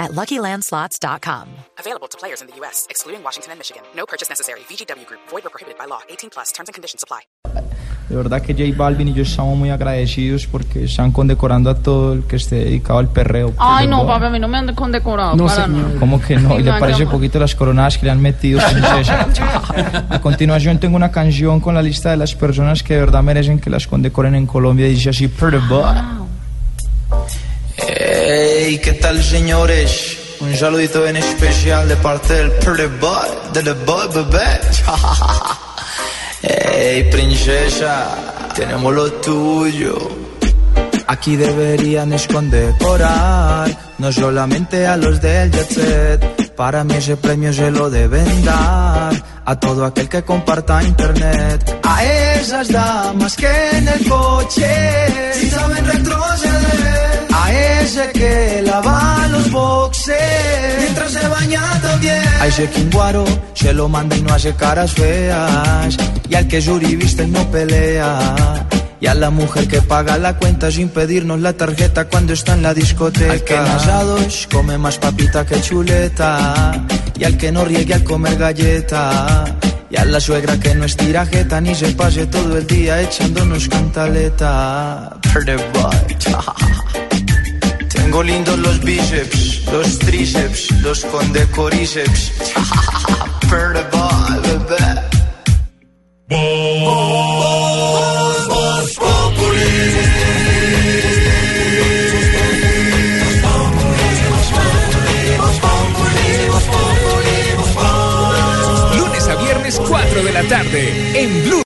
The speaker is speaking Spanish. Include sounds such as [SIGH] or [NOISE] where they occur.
at LuckyLandSlots.com. Available to players in the U.S., excluding Washington and Michigan. No purchase necessary. VGW Group. Void or prohibited by law. 18 plus. Terms and conditions apply. De verdad que J Balvin y yo estamos muy agradecidos porque están condecorando a todo el que esté dedicado al perreo. Ay, no, papi, a mí no me han condecorado para nada. ¿Cómo que no? [LAUGHS] ¿Y le parece no. poquito las coronadas que le han metido, princesa? A continuación tengo una canción con la lista de las personas que de verdad merecen que las condecoren en Colombia y dice así, Pretty Boy. ¿Qué tal señores? Un saludito en especial de parte del Pretty Boy, de The Boy Bebé. Hey, [LAUGHS] princesa, tenemos lo tuyo. Aquí deberían escondecorar, no solamente a los del jet set. Para mí ese premio se lo deben dar a todo aquel que comparta internet. A esas damas que en el coche si saben retroceder. A ese que también. A ese quinguaro se lo manda y no hace caras feas. Y al que es uribista y no pelea. Y a la mujer que paga la cuenta sin pedirnos la tarjeta cuando está en la discoteca. Al que en asados come más papita que chuleta. Y al que no riegue al comer galleta. Y a la suegra que no estira jeta ni se pase todo el día echándonos cantaleta. Pretty boy. [LAUGHS] Lindos los bíceps, los tríceps, los condecoríceps. [LAUGHS] Lunes a viernes 4 de la tarde en Blue.